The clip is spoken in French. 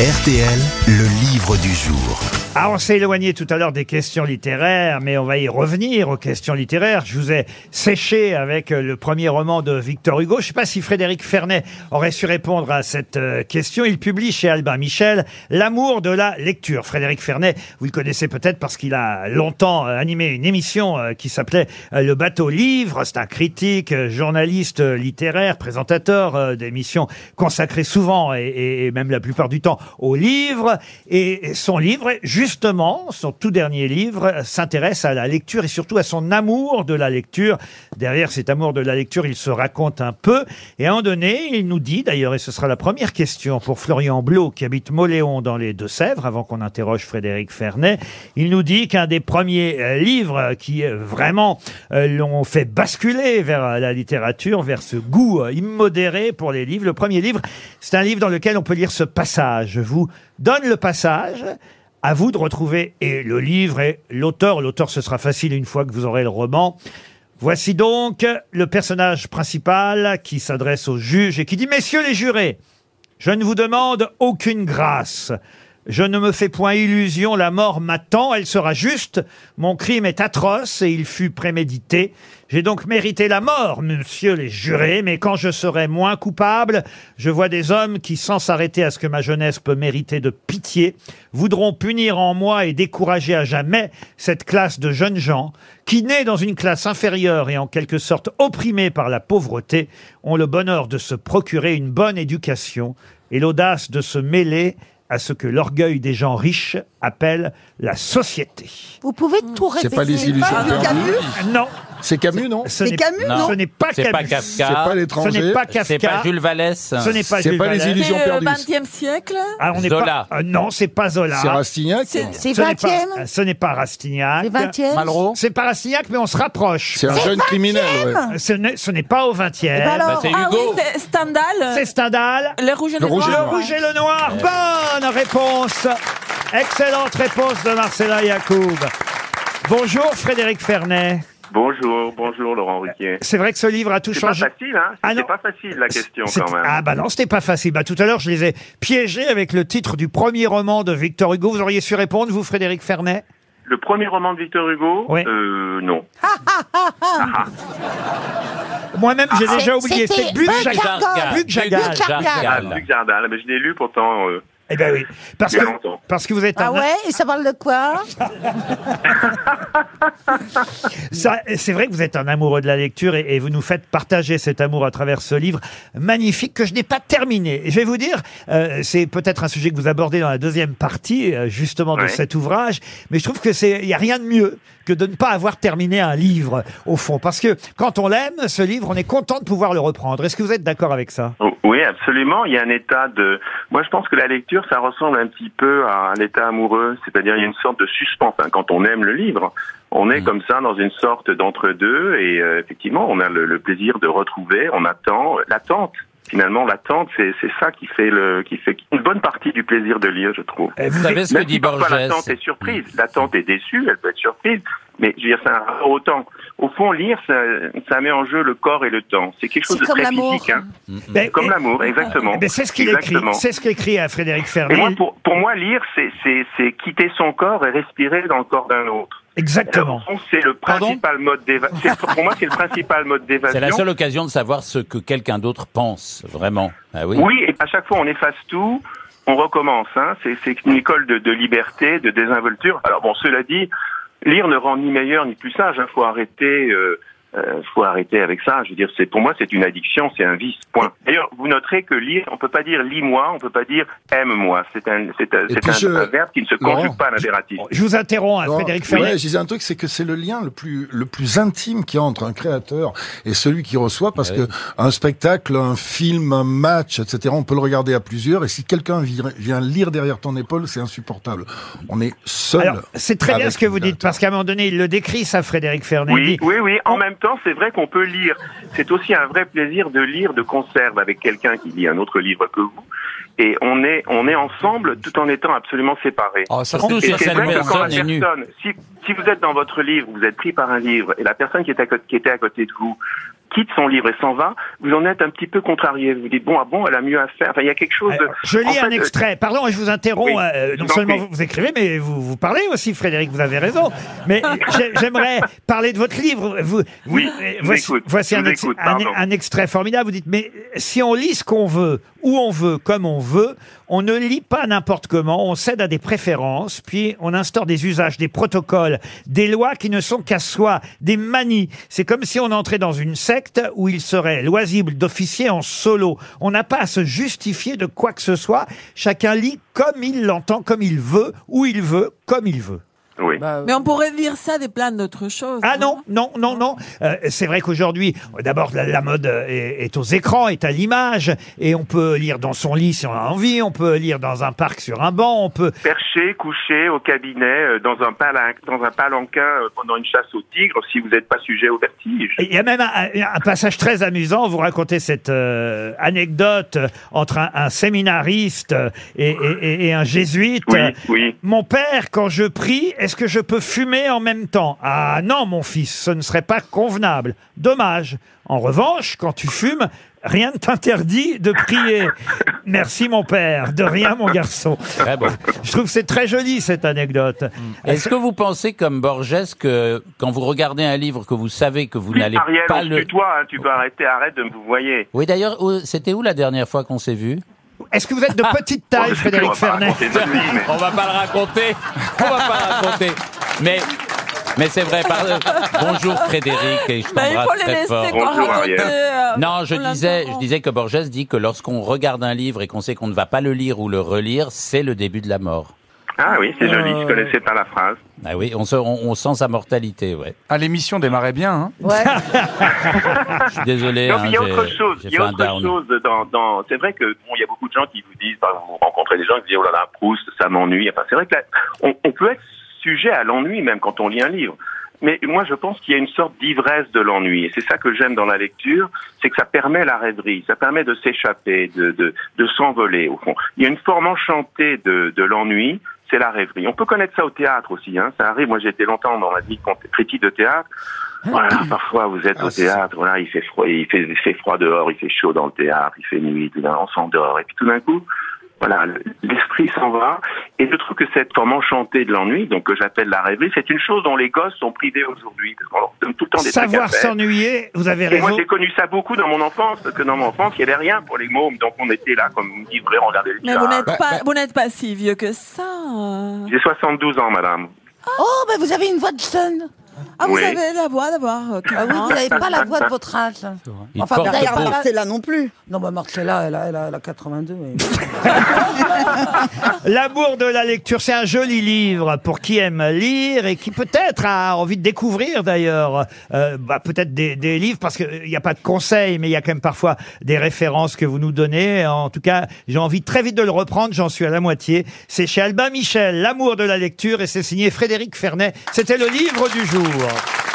RTL, le livre du jour. Ah, on s'est éloigné tout à l'heure des questions littéraires, mais on va y revenir aux questions littéraires. Je vous ai séché avec euh, le premier roman de Victor Hugo. Je ne sais pas si Frédéric Fernet aurait su répondre à cette euh, question. Il publie chez Albin Michel L'amour de la lecture. Frédéric Fernet, vous le connaissez peut-être parce qu'il a longtemps euh, animé une émission qui s'appelait Le bateau livre. C'est un critique, journaliste littéraire, présentateur d'émissions consacrées souvent et- et même la plupart du temps aux livres. Et son livre, justement, son tout dernier livre, euh, s'intéresse à la lecture et surtout à son amour de la lecture. Derrière cet amour de la lecture, il se raconte un peu. Et à un moment donné, il nous dit, d'ailleurs, et ce sera la première question pour Florian Blot, qui habite Moléon dans les Deux-Sèvres, avant qu'on interroge Frédéric Fernet, il nous dit qu'un des premiers euh, livres qui euh, vraiment l'ont fait basculer vers la littérature, vers ce goût immodéré pour les livres, le premier livre, c'est un livre dans lequel on peut lire ce passage. Je vous donne le passage. À vous de retrouver et le livre et l'auteur. L'auteur, ce sera facile une fois que vous aurez le roman. Voici donc le personnage principal qui s'adresse au juge et qui dit Messieurs les jurés, je ne vous demande aucune grâce. Je ne me fais point illusion, la mort m'attend, elle sera juste. Mon crime est atroce et il fut prémédité. J'ai donc mérité la mort, monsieur les jurés, mais quand je serai moins coupable, je vois des hommes qui, sans s'arrêter à ce que ma jeunesse peut mériter de pitié, voudront punir en moi et décourager à jamais cette classe de jeunes gens qui, nés dans une classe inférieure et en quelque sorte opprimés par la pauvreté, ont le bonheur de se procurer une bonne éducation et l'audace de se mêler à ce que l'orgueil des gens riches appelle la société. Vous pouvez tout C'est répéter. pas les illusions Pas du perdues Camus Non, C'est Camus, non ce C'est Camus, non, ce n'est pas C'est pas Camus. Kafka. C'est pas Ce l'étranger n'est pas C'est pas Kafka. Jules Vallès. Ce n'est pas C'est Jules pas les Vallée. illusions C'est au perdues. XXe siècle Ah, on n'est Zola. pas. euh, non, c'est pas Zola. C'est Rastignac C'est- C'est Ce n'est 20 pas- e Ce n'est pas Rastignac. C'est 20 e Malraux C'est pas Rastignac, mais on se rapproche. C'est un jeune criminel, ouais. Ce n'est ce n'est pas au 20e. Eh ben alors, Bah, c'est Ah oui, c'est Stendhal. C'est Stendhal. Le rouge et Le le rouge et noir. le Le rouge et le noir. Bonne réponse. Excellente réponse de Marcella Yacoub. Bonjour Frédéric Fernet. Bonjour, bonjour Laurent Ruquier. C'est vrai que ce livre a tout C'est pas changé. facile, hein Ah C'était pas facile la question C'est- quand même. Ah bah non, c'était pas facile. Bah tout à l'heure, je les ai piégés avec le titre du premier roman de Victor Hugo. Vous auriez su répondre, vous, Frédéric Fernet? Le premier roman de Victor Hugo? Oui. Euh, non. Moi-même, j'ai Ah, déjà c'est- oublié. c'était Buck Jagal. Buck Jagal. Buck. Ah, Luc Jardin, mais je l'ai lu pourtant. euh, Eh ben oui. Parce que, longtemps. parce que vous êtes un, Ah ouais Et ça parle de quoi Ça, c'est vrai que vous êtes un amoureux de la lecture et, et vous nous faites partager cet amour à travers ce livre magnifique que je n'ai pas terminé. Et je vais vous dire, euh, c'est peut-être un sujet que vous abordez dans la deuxième partie, euh, justement, de Ouais. cet ouvrage, mais je trouve que c'est, il y a rien de mieux que de ne pas avoir terminé un livre, au fond. Parce que quand on l'aime, ce livre, on est content de pouvoir le reprendre. Est-ce que vous êtes d'accord avec ça? Oui, absolument. Il y a un état de. Moi, je pense que la lecture, ça ressemble un petit peu à un état amoureux. C'est-à-dire, il y a une sorte de suspense. hein. Quand on aime le livre, on est comme ça dans une sorte d'entre-deux. Et euh, effectivement, on a le, le plaisir de retrouver. On attend l'attente. Finalement, l'attente, c'est c'est ça qui fait le, qui fait une bonne partie du plaisir de lire, je trouve. Euh, Vous savez ce que dit Borges l'attente est surprise, l'attente est déçue, elle peut être surprise, mais je veux dire, c'est un rapport au temps. Au fond, lire, ça, ça met en jeu le corps et le temps. C'est quelque chose de très physique, hein. Ben, Comme l'amour, exactement. eh ben, c'est ce qu'il écrit. C'est ce qu'écrit à Frédéric Et Fernet. moi, pour, pour moi, lire, c'est, c'est, c'est quitter son corps et respirer dans le corps d'un autre. Exactement. C'est le principal mode d'évasion. Pour moi, c'est le principal mode d'évasion. C'est la seule occasion de savoir ce que quelqu'un d'autre pense, vraiment. Ah oui. Oui, et à chaque fois, on efface tout, on recommence. Hein. C'est, une école de, de liberté, de désinvolture. Alors bon, cela dit, lire ne rend ni meilleur ni plus sage. Il faut arrêter. Euh, euh, faut arrêter avec ça. Je veux dire, c'est pour moi, c'est une addiction, c'est un vice. Point. D'ailleurs, vous noterez que lire, on peut pas dire lis-moi, on peut pas dire aime-moi. C'est un, c'est un, un, je- un verbe qui ne se conjugue pas à l'impératif. Je vous interromps, hein, Non, Frédéric ouais, Fernet. je disais un truc, c'est que c'est le lien le plus le plus intime qu'il y a entre un créateur et celui qui reçoit, parce Ouais. que un spectacle, un film, un match, etc. On peut le regarder à plusieurs, et si quelqu'un vient, lire derrière ton épaule, c'est insupportable. On est seul. Alors, c'est très bien ce que vous dites, parce qu'à un moment donné, il le décrit, ça, Frédéric Fernet. Oui, oui, oui. En On- même temps, c'est vrai qu'on peut lire. C'est aussi un vrai plaisir de lire de conserve avec quelqu'un qui lit un autre livre que vous. Et on est, on est ensemble tout en étant absolument séparés. Surtout Et si c'est vrai que quand la personne si, si vous êtes dans votre livre, vous êtes pris par un livre, et la personne qui, est à, co- qui était à côté de vous quitte son livre et s'en va, vous en êtes un petit peu contrarié. Vous dites bon, ah bon, elle a mieux à faire. Enfin, il y a quelque chose. De... Euh, Je lis En fait, un extrait. Pardon, je vous interromps. Oui, euh, non seulement vous, vous écrivez, mais vous, vous parlez aussi, Frédéric. Vous avez raison. Mais j'ai- j'aimerais parler de votre livre. Vous, Oui, euh, vous voici, écoute, un extrait formidable. Vous dites, mais si on lit ce qu'on veut, où on veut, comme on veut, on ne lit pas n'importe comment. On cède à des préférences, puis on instaure des usages, des protocoles, des lois qui ne sont qu'à soi, des manies. C'est comme si on entrait dans une secte où il serait loisible d'officier en solo. On n'a pas à se justifier de quoi que ce soit. Chacun lit comme il l'entend, comme il veut, où il veut, comme il veut. Oui. Mais on pourrait lire ça des plein d'autres choses. Ah non, non, non, non. Euh, c'est vrai qu'aujourd'hui, d'abord, la, la mode euh, est, est aux écrans, est à l'image, et on peut lire dans son lit si on a envie, on peut lire dans un parc sur un banc, on peut... Perché, couché au cabinet, euh, dans un, palin- dans un palanquin euh, pendant une chasse au tigre, si vous n'êtes pas sujet au vertige. Il y a même un, un passage très amusant. Vous racontez cette euh, anecdote entre un, un séminariste et, et- et- et un jésuite. Oui, oui. Mon père, quand je prie, est-ce que je peux fumer en même temps? Ah non, mon fils, ce ne serait pas convenable. Dommage. En revanche, quand tu fumes, rien ne t'interdit de prier. Merci, mon père. De rien, mon garçon. Très bon. Je trouve que c'est très joli, cette anecdote. Est-ce que vous pensez, comme Borges, que quand vous regardez un livre que vous savez que vous Oui, n'allez Ariel, pas on se le... tutoie, hein, tu peux arrêter, arrête de me vous voyez. Oui, d'ailleurs, où- c'était où la dernière fois qu'on s'est vu? Est-ce que vous êtes de petite taille, Frédéric on va pas Fernet raconter notre vie, mais- On va pas le raconter. On va pas le raconter. Mais, mais c'est vrai. par- Bonjour Frédéric et je Bah, il faut t'embrasse les très laisser fort. quoi Bonjour. Ariel. euh, Non, je on disais, l'interrompt. je disais que Borges dit que lorsqu'on regarde un livre et qu'on sait qu'on ne va pas le lire ou le relire, c'est le début de la mort. Ah oui, c'est joli, Euh, je connaissais pas la phrase. Ah oui, on, se- on, on sent sa mortalité, ouais. Ah, l'émission démarrait bien, hein Ouais. Je suis désolé. Non, hein, mais il y a autre chose. j'ai Il y fait a un autre down. chose dans, dans... C'est vrai que bon, il y a beaucoup de gens qui vous disent, par exemple, vous rencontrez des gens qui disent, oh là là, Proust, ça m'ennuie. Enfin, c'est vrai que là, on, on peut être sujet à l'ennui même quand on lit un livre. Mais moi, je pense qu'il y a une sorte d'ivresse de l'ennui. Et c'est ça que j'aime dans la lecture, c'est que ça permet la rêverie, ça permet de s'échapper, de, de, de s'envoler, au fond. Il y a une forme enchantée de, de l'ennui, c'est la rêverie. On peut connaître ça au théâtre aussi, hein. Ça arrive. Moi, j'ai été longtemps dans la vie critique de théâtre. Voilà, parfois vous êtes Ah, au théâtre, voilà, il fait froid, il fait, il fait froid dehors, il fait chaud dans le théâtre, il fait nuit, tout d'un, on s'endort, et puis tout d'un coup, voilà, le- l'esprit s'en va. Et je trouve que cette forme enchantée de l'ennui, donc que j'appelle la rêverie, c'est une chose dont les gosses sont privés aujourd'hui, parce qu'on leur donne tout le temps des Savoir s'ennuyer, vous avez Et moi, raison. j'ai connu ça beaucoup dans mon enfance, parce que dans mon enfance, il n'y avait rien pour les mômes, donc on était là comme livrés, on regardait le Mais vous n'êtes pas, vous n'êtes pas si vieux que ça. J'ai 72 ans, madame. Oh, mais vous avez une voix de jeune. Ah, vous Oui. avez la voix d'avoir. euh, Ah oui, vous n'avez pas la voix de votre âge. Il Enfin, porte vous avez beau. pas- Marcella non plus. Non, bah Marcella, elle a, elle a, elle a 82. mais- L'amour de la lecture, c'est un joli livre pour qui aime lire et qui peut-être a envie de découvrir d'ailleurs euh, bah, peut-être des, des livres parce qu'il n'y a pas de conseils, mais il y a quand même parfois des références que vous nous donnez. En tout cas, j'ai envie très vite de le reprendre, j'en suis à la moitié. C'est chez Albin Michel, L'amour de la lecture et c'est signé Frédéric Fernet. C'était le livre du jour. Rob.